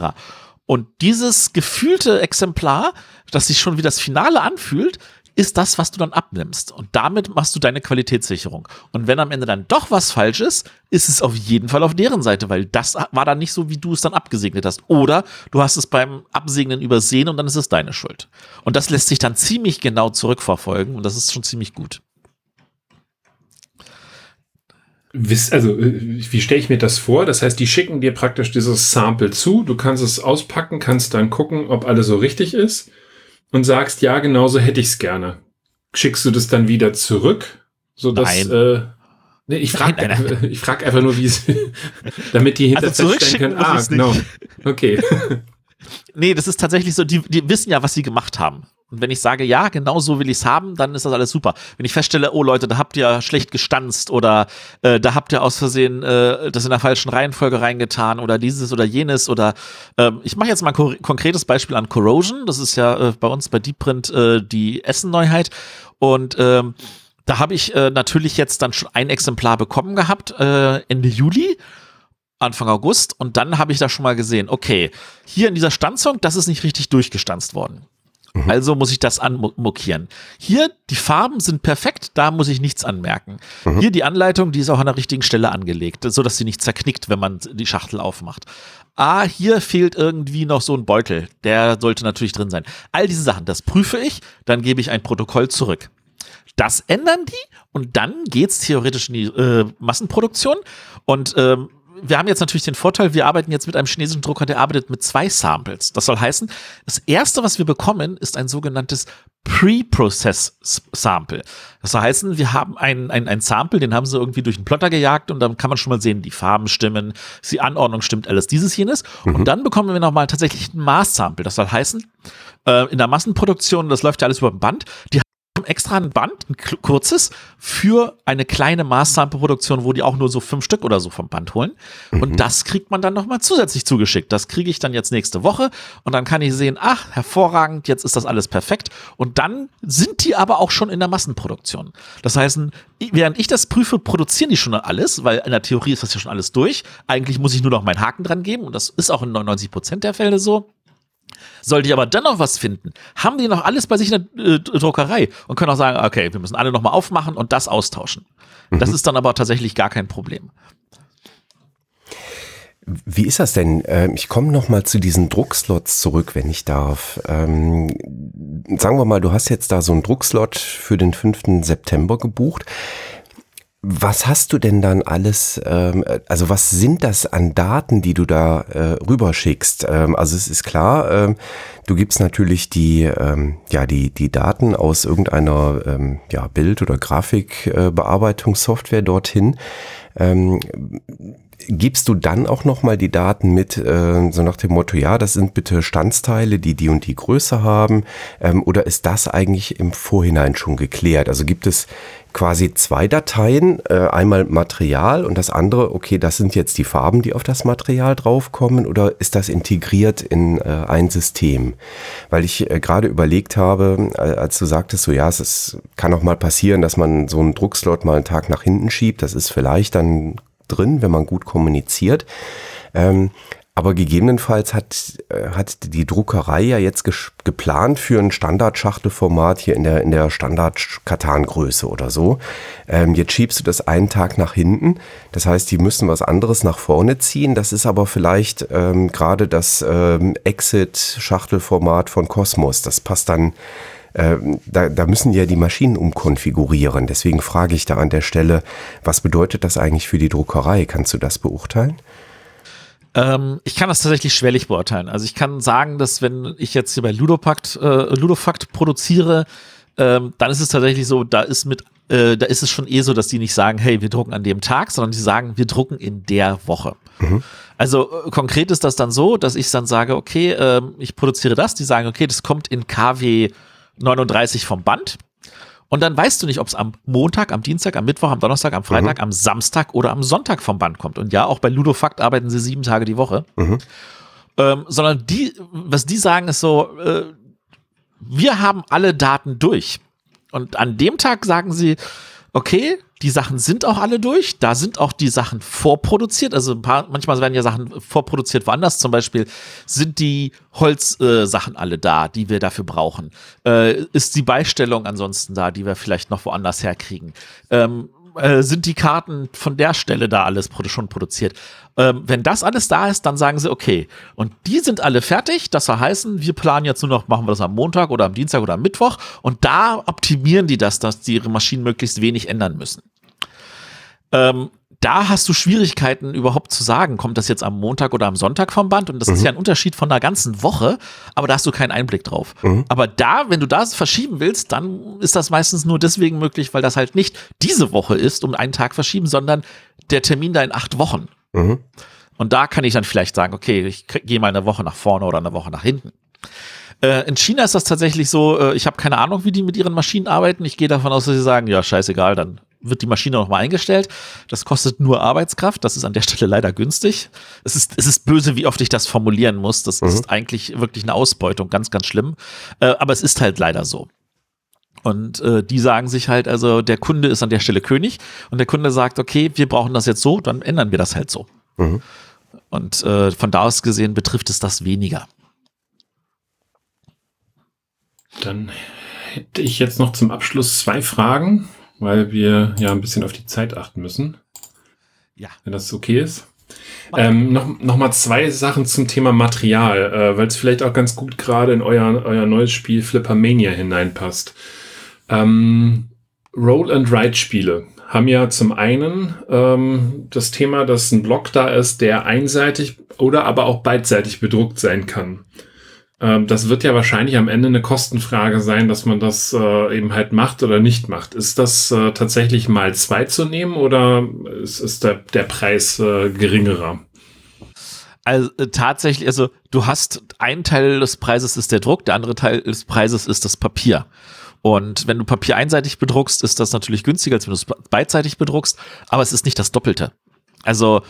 Und dieses gefühlte Exemplar, das sich schon wie das Finale anfühlt, ist das, was du dann abnimmst. Und damit machst du deine Qualitätssicherung. Und wenn am Ende dann doch was falsch ist, ist es auf jeden Fall auf deren Seite, weil das war dann nicht so, wie du es dann abgesegnet hast. Oder du hast es beim Absegnen übersehen und dann ist es deine Schuld. Und das lässt sich dann ziemlich genau zurückverfolgen und das ist schon ziemlich gut. Also, äh, wie stelle ich mir das vor? Das heißt, die schicken dir praktisch dieses Sample zu, du kannst es auspacken, kannst dann gucken, ob alles so richtig ist und sagst, ja, genauso hätte ich es gerne. Schickst du das dann wieder zurück, so dass äh, nee, ich frage [laughs] ich frag einfach nur, wie es, [laughs] damit die hinter also können, ah, genau, okay. [laughs] Nee, das ist tatsächlich so, die, die wissen ja, was sie gemacht haben. Und wenn ich sage, ja, genau so will ich es haben, dann ist das alles super. Wenn ich feststelle, oh Leute, da habt ihr schlecht gestanzt oder äh, da habt ihr aus Versehen äh, das in der falschen Reihenfolge reingetan oder dieses oder jenes oder äh, ich mache jetzt mal ein konkretes Beispiel an Corrosion. Das ist ja äh, bei uns bei Deepprint äh, die Essen-Neuheit. Und ähm, da habe ich äh, natürlich jetzt dann schon ein Exemplar bekommen gehabt, Ende Juli. Anfang August und dann habe ich da schon mal gesehen, okay, hier in dieser Stanzung, das ist nicht richtig durchgestanzt worden. Mhm. Also muss ich das anmokieren. Hier, die Farben sind perfekt, da muss ich nichts anmerken. Mhm. Hier die Anleitung, die ist auch an der richtigen Stelle angelegt, so dass sie nicht zerknickt, wenn man die Schachtel aufmacht. Ah, hier fehlt irgendwie noch so ein Beutel. Der sollte natürlich drin sein. All diese Sachen, das prüfe ich, dann gebe ich ein Protokoll zurück. Das ändern die und dann geht's theoretisch in die äh, Massenproduktion. Und ähm, wir haben jetzt natürlich den Vorteil, wir arbeiten jetzt mit einem chinesischen Drucker, der arbeitet mit zwei Samples. Das soll heißen, das erste, was wir bekommen, ist ein sogenanntes Pre-Process-Sample. Das soll heißen, wir haben ein, ein, ein Sample, den haben sie irgendwie durch den Plotter gejagt und dann kann man schon mal sehen, die Farben stimmen, die Anordnung stimmt, alles dieses, jenes. Mhm. Und dann bekommen wir nochmal tatsächlich ein Maß-Sample. Das soll heißen, äh, in der Massenproduktion, das läuft ja alles über den Band, die extra ein Band, ein kurzes, für eine kleine Maßsample-Produktion, wo die auch nur so fünf Stück oder so vom Band holen. Mhm. Und das kriegt man dann nochmal zusätzlich zugeschickt. Das kriege ich dann jetzt nächste Woche und dann kann ich sehen, ach, hervorragend, jetzt ist das alles perfekt. Und dann sind die aber auch schon in der Massenproduktion. Das heißt, während ich das prüfe, produzieren die schon alles, weil in der Theorie ist das ja schon alles durch. Eigentlich muss ich nur noch meinen Haken dran geben und das ist auch in 99 Prozent der Fälle so. Sollte ich aber dennoch was finden, haben die noch alles bei sich in der äh, Druckerei und können auch sagen, okay, wir müssen alle nochmal aufmachen und das austauschen. Mhm. Das ist dann aber tatsächlich gar kein Problem. Wie ist das denn? Ähm, ich komme noch mal zu diesen Druckslots zurück, wenn ich darf. Ähm, sagen wir mal, du hast jetzt da so einen Druckslot für den 5. September gebucht. Was hast du denn dann alles, ähm, also was sind das an Daten, die du da äh, rüberschickst? Ähm, also es ist klar, ähm, du gibst natürlich die, ähm, ja, die, die Daten aus irgendeiner ähm, ja, Bild- oder Grafikbearbeitungssoftware äh, dorthin. Ähm, gibst du dann auch nochmal die Daten mit, äh, so nach dem Motto, ja, das sind bitte Standsteile, die die und die Größe haben, ähm, oder ist das eigentlich im Vorhinein schon geklärt? Also gibt es quasi zwei Dateien, äh, einmal Material und das andere, okay, das sind jetzt die Farben, die auf das Material draufkommen, oder ist das integriert in äh, ein System? Weil ich äh, gerade überlegt habe, äh, als du sagtest, so ja, es ist, kann auch mal passieren, dass man so einen Druckslot mal einen Tag nach hinten schiebt, das ist vielleicht dann drin, wenn man gut kommuniziert. Ähm, aber gegebenenfalls hat, äh, hat die Druckerei ja jetzt geplant für ein Standardschachtelformat hier in der, in der Standard-Katan-Größe oder so. Ähm, jetzt schiebst du das einen Tag nach hinten. Das heißt, die müssen was anderes nach vorne ziehen. Das ist aber vielleicht ähm, gerade das ähm, Exit-Schachtelformat von Cosmos. Das passt dann da, da müssen ja die Maschinen umkonfigurieren. Deswegen frage ich da an der Stelle, was bedeutet das eigentlich für die Druckerei? Kannst du das beurteilen? Ähm, ich kann das tatsächlich schwerlich beurteilen. Also ich kann sagen, dass wenn ich jetzt hier bei Ludopakt, äh, Ludofakt produziere, ähm, dann ist es tatsächlich so, da ist mit, äh, da ist es schon eh so, dass die nicht sagen, hey, wir drucken an dem Tag, sondern die sagen, wir drucken in der Woche. Mhm. Also äh, konkret ist das dann so, dass ich dann sage, okay, äh, ich produziere das, die sagen, okay, das kommt in KW 39 vom Band. Und dann weißt du nicht, ob es am Montag, am Dienstag, am Mittwoch, am Donnerstag, am Freitag, mhm. am Samstag oder am Sonntag vom Band kommt. Und ja, auch bei Ludofakt arbeiten sie sieben Tage die Woche. Mhm. Ähm, sondern die, was die sagen, ist so, äh, wir haben alle Daten durch. Und an dem Tag sagen sie, okay, die Sachen sind auch alle durch. Da sind auch die Sachen vorproduziert. Also ein paar, manchmal werden ja Sachen vorproduziert woanders. Zum Beispiel sind die Holzsachen äh, alle da, die wir dafür brauchen. Äh, ist die Beistellung ansonsten da, die wir vielleicht noch woanders herkriegen? Ähm, äh, sind die Karten von der Stelle da alles schon produziert. Ähm, wenn das alles da ist, dann sagen sie, okay, und die sind alle fertig. Das soll heißen, wir planen jetzt nur noch, machen wir das am Montag oder am Dienstag oder am Mittwoch. Und da optimieren die das, dass die ihre Maschinen möglichst wenig ändern müssen. Ähm, da hast du Schwierigkeiten überhaupt zu sagen, kommt das jetzt am Montag oder am Sonntag vom Band? Und das mhm. ist ja ein Unterschied von einer ganzen Woche, aber da hast du keinen Einblick drauf. Mhm. Aber da, wenn du das verschieben willst, dann ist das meistens nur deswegen möglich, weil das halt nicht diese Woche ist, um einen Tag verschieben, sondern der Termin da in acht Wochen. Mhm. Und da kann ich dann vielleicht sagen, okay, ich gehe mal eine Woche nach vorne oder eine Woche nach hinten. Äh, in China ist das tatsächlich so, äh, ich habe keine Ahnung, wie die mit ihren Maschinen arbeiten. Ich gehe davon aus, dass sie sagen, ja, scheißegal, dann wird die Maschine nochmal eingestellt. Das kostet nur Arbeitskraft. Das ist an der Stelle leider günstig. Es ist, es ist böse, wie oft ich das formulieren muss. Das mhm. ist eigentlich wirklich eine Ausbeutung, ganz, ganz schlimm. Äh, aber es ist halt leider so. Und äh, die sagen sich halt, also der Kunde ist an der Stelle König und der Kunde sagt, okay, wir brauchen das jetzt so, dann ändern wir das halt so. Mhm. Und äh, von da aus gesehen betrifft es das weniger. Dann hätte ich jetzt noch zum Abschluss zwei Fragen weil wir ja ein bisschen auf die Zeit achten müssen. Ja. Wenn das okay ist. Ähm, noch, noch mal zwei Sachen zum Thema Material, äh, weil es vielleicht auch ganz gut gerade in euer, euer neues Spiel Flippermania hineinpasst. Ähm, Roll-and-Write-Spiele haben ja zum einen ähm, das Thema, dass ein Block da ist, der einseitig oder aber auch beidseitig bedruckt sein kann. Ähm, das wird ja wahrscheinlich am Ende eine Kostenfrage sein, dass man das äh, eben halt macht oder nicht macht. Ist das äh, tatsächlich mal zwei zu nehmen oder ist, der, Preis äh, geringerer? Also tatsächlich, also du hast ein Teil des Preises ist der Druck, der andere Teil des Preises ist das Papier. Und wenn du Papier einseitig bedruckst, ist das natürlich günstiger, als wenn du es beidseitig bedruckst, aber es ist nicht das Doppelte. Also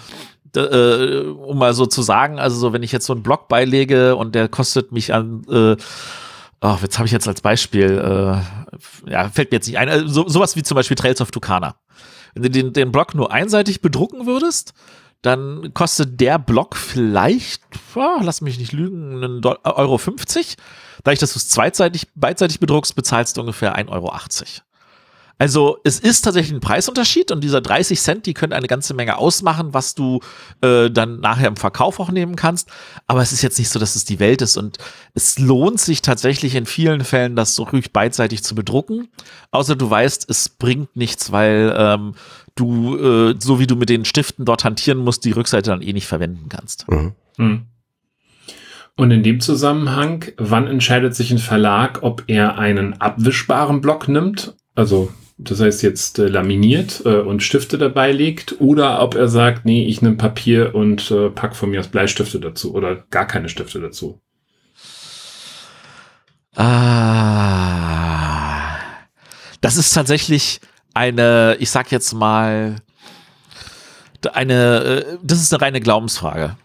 äh, um mal so zu sagen, also so, wenn ich jetzt so einen Blog beilege und der kostet mich an, äh, oh, jetzt habe ich jetzt als Beispiel, äh, ja, fällt mir jetzt nicht ein, also so, sowas wie zum Beispiel Trails of Tucana. Wenn du den, den Blog nur einseitig bedrucken würdest, dann kostet der Block vielleicht, oh, lass mich nicht lügen, einen Euro 50. Dadurch, dass du es zweitseitig, beidseitig bedruckst, bezahlst du ungefähr 1,80 Euro. Also es ist tatsächlich ein Preisunterschied und dieser 30 Cent, die können eine ganze Menge ausmachen, was du äh, dann nachher im Verkauf auch nehmen kannst. Aber es ist jetzt nicht so, dass es die Welt ist und es lohnt sich tatsächlich in vielen Fällen, das so ruhig beidseitig zu bedrucken. Außer du weißt, es bringt nichts, weil ähm, du, äh, so wie du mit den Stiften dort hantieren musst, die Rückseite dann eh nicht verwenden kannst. Mhm. Mhm. Und in dem Zusammenhang, wann entscheidet sich ein Verlag, ob er einen abwischbaren Block nimmt? Also das heißt jetzt äh, laminiert äh, und Stifte dabei legt, oder ob er sagt, nee, ich nehme Papier und äh, pack von mir aus Bleistifte dazu oder gar keine Stifte dazu. Ah, das ist tatsächlich eine, ich sag jetzt mal, eine, äh, das ist eine reine Glaubensfrage.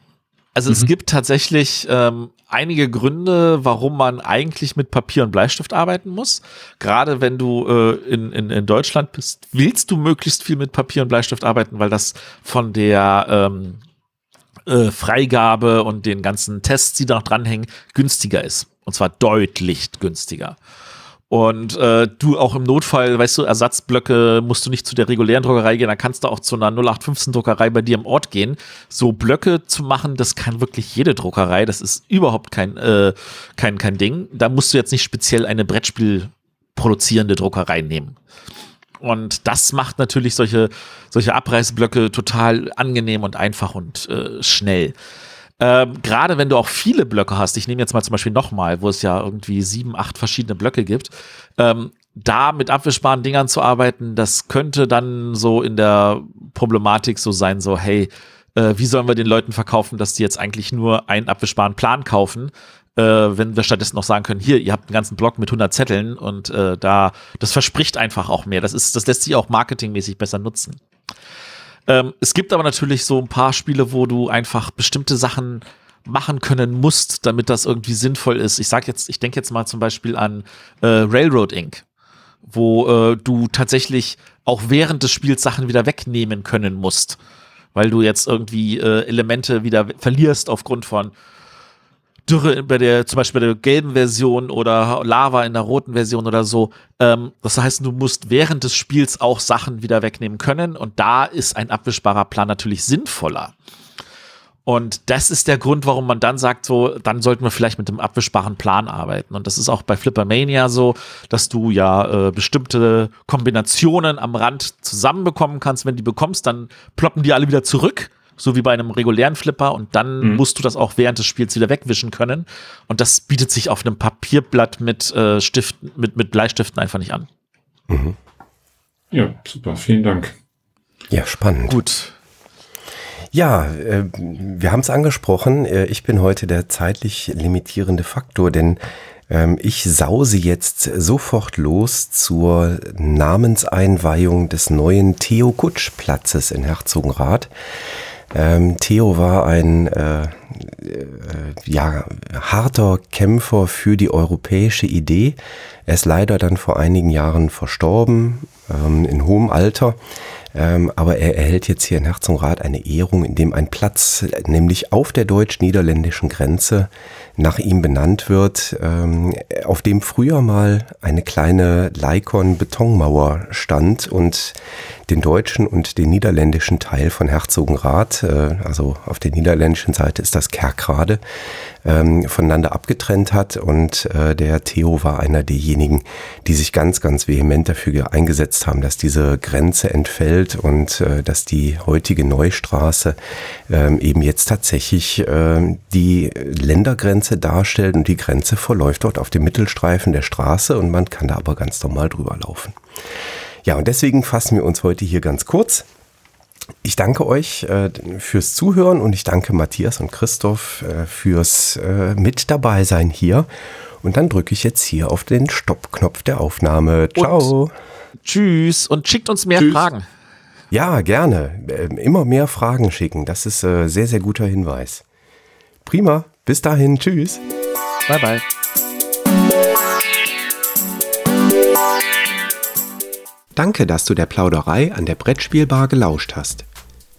Also mhm. es gibt tatsächlich ähm, einige Gründe, warum man eigentlich mit Papier und Bleistift arbeiten muss. Gerade wenn du äh, in, in, in Deutschland bist, willst du möglichst viel mit Papier und Bleistift arbeiten, weil das von der ähm, äh, Freigabe und den ganzen Tests, die da noch dranhängen, günstiger ist. Und zwar deutlich günstiger. Und äh, du auch im Notfall, weißt du, Ersatzblöcke musst du nicht zu der regulären Druckerei gehen, dann kannst du auch zu einer 0815 Druckerei bei dir im Ort gehen. So Blöcke zu machen, das kann wirklich jede Druckerei. Das ist überhaupt kein, äh, kein, kein Ding. Da musst du jetzt nicht speziell eine Brettspiel produzierende Druckerei nehmen. Und das macht natürlich solche, solche Abreißblöcke total angenehm und einfach und äh, schnell. Ähm, Gerade wenn du auch viele Blöcke hast, ich nehme jetzt mal zum Beispiel nochmal, wo es ja irgendwie sieben, acht verschiedene Blöcke gibt, ähm, da mit abwischbaren Dingern zu arbeiten, das könnte dann so in der Problematik so sein, so, hey, äh, wie sollen wir den Leuten verkaufen, dass die jetzt eigentlich nur einen abwischbaren Plan kaufen, äh, wenn wir stattdessen noch sagen können, hier, ihr habt einen ganzen Block mit 100 Zetteln und äh, da, das verspricht einfach auch mehr. Das ist, das lässt sich auch marketingmäßig besser nutzen. Ähm, es gibt aber natürlich so ein paar Spiele, wo du einfach bestimmte Sachen machen können musst, damit das irgendwie sinnvoll ist. Ich sag jetzt, ich denke jetzt mal zum Beispiel an äh, Railroad Inc. wo äh, du tatsächlich auch während des Spiels Sachen wieder wegnehmen können musst, weil du jetzt irgendwie äh, Elemente wieder verlierst aufgrund von Dürre bei der, zum Beispiel bei der gelben Version oder Lava in der roten Version oder so. Ähm, das heißt, du musst während des Spiels auch Sachen wieder wegnehmen können und da ist ein abwischbarer Plan natürlich sinnvoller. Und das ist der Grund, warum man dann sagt, so, dann sollten wir vielleicht mit dem abwischbaren Plan arbeiten. Und das ist auch bei Flippermania so, dass du ja äh, bestimmte Kombinationen am Rand zusammenbekommen kannst. Wenn die bekommst, dann ploppen die alle wieder zurück so wie bei einem regulären Flipper und dann mhm. musst du das auch während des Spiels wieder wegwischen können und das bietet sich auf einem Papierblatt mit äh, Stiften, mit, mit Bleistiften einfach nicht an. Mhm. Ja, super, vielen Dank. Ja, spannend. Gut. Ja, äh, wir haben es angesprochen. Äh, ich bin heute der zeitlich limitierende Faktor, denn ähm, ich sause jetzt sofort los zur Namenseinweihung des neuen Theo Kutsch Platzes in Herzogenrath. Ähm, Theo war ein äh, ja, harter Kämpfer für die europäische Idee. Er ist leider dann vor einigen Jahren verstorben, ähm, in hohem Alter. Ähm, aber er erhält jetzt hier in Herzogenrath eine Ehrung, in dem ein Platz, nämlich auf der deutsch-niederländischen Grenze, nach ihm benannt wird, ähm, auf dem früher mal eine kleine Leikon-Betonmauer stand und den deutschen und den niederländischen Teil von Herzogenrath, äh, also auf der niederländischen Seite ist das Kerkrade, ähm, voneinander abgetrennt hat. Und äh, der Theo war einer derjenigen, die sich ganz, ganz vehement dafür eingesetzt haben, dass diese Grenze entfällt und äh, dass die heutige Neustraße ähm, eben jetzt tatsächlich äh, die Ländergrenze darstellt und die Grenze verläuft dort auf dem Mittelstreifen der Straße und man kann da aber ganz normal drüber laufen. Ja, und deswegen fassen wir uns heute hier ganz kurz. Ich danke euch äh, fürs Zuhören und ich danke Matthias und Christoph äh, fürs äh, Mit dabei sein hier. Und dann drücke ich jetzt hier auf den Stoppknopf der Aufnahme. Ciao. Und tschüss und schickt uns mehr tschüss. Fragen. Ja, gerne. Ähm, immer mehr Fragen schicken. Das ist äh, sehr, sehr guter Hinweis. Prima. Bis dahin. Tschüss. Bye, bye. Danke, dass du der Plauderei an der Brettspielbar gelauscht hast.